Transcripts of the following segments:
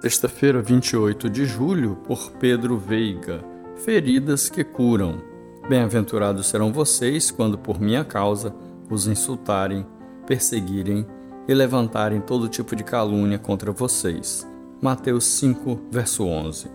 Sexta-feira, 28 de julho, por Pedro Veiga. Feridas que curam. Bem-aventurados serão vocês quando por minha causa os insultarem, perseguirem e levantarem todo tipo de calúnia contra vocês. Mateus 5, verso 11.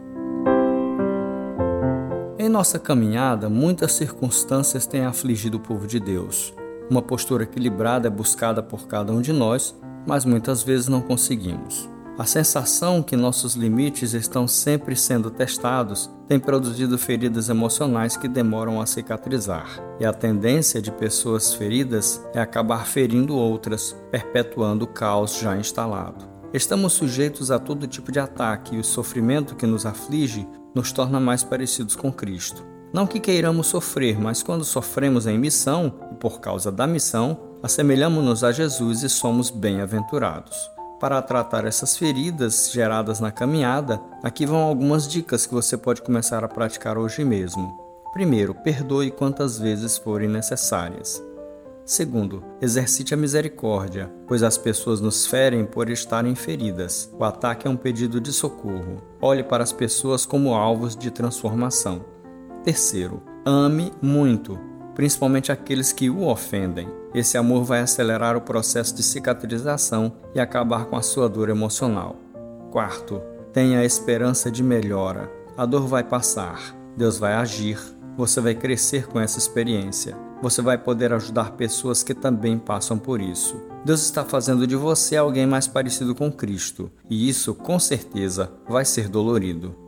Em nossa caminhada, muitas circunstâncias têm afligido o povo de Deus. Uma postura equilibrada é buscada por cada um de nós, mas muitas vezes não conseguimos. A sensação que nossos limites estão sempre sendo testados tem produzido feridas emocionais que demoram a cicatrizar. E a tendência de pessoas feridas é acabar ferindo outras, perpetuando o caos já instalado. Estamos sujeitos a todo tipo de ataque e o sofrimento que nos aflige nos torna mais parecidos com Cristo. Não que queiramos sofrer, mas quando sofremos em missão e por causa da missão, assemelhamos-nos a Jesus e somos bem-aventurados. Para tratar essas feridas geradas na caminhada, aqui vão algumas dicas que você pode começar a praticar hoje mesmo. Primeiro, perdoe quantas vezes forem necessárias. Segundo, exercite a misericórdia, pois as pessoas nos ferem por estarem feridas. O ataque é um pedido de socorro. Olhe para as pessoas como alvos de transformação. Terceiro, ame muito, principalmente aqueles que o ofendem. Esse amor vai acelerar o processo de cicatrização e acabar com a sua dor emocional. Quarto, tenha esperança de melhora. A dor vai passar, Deus vai agir, você vai crescer com essa experiência. Você vai poder ajudar pessoas que também passam por isso. Deus está fazendo de você alguém mais parecido com Cristo, e isso, com certeza, vai ser dolorido.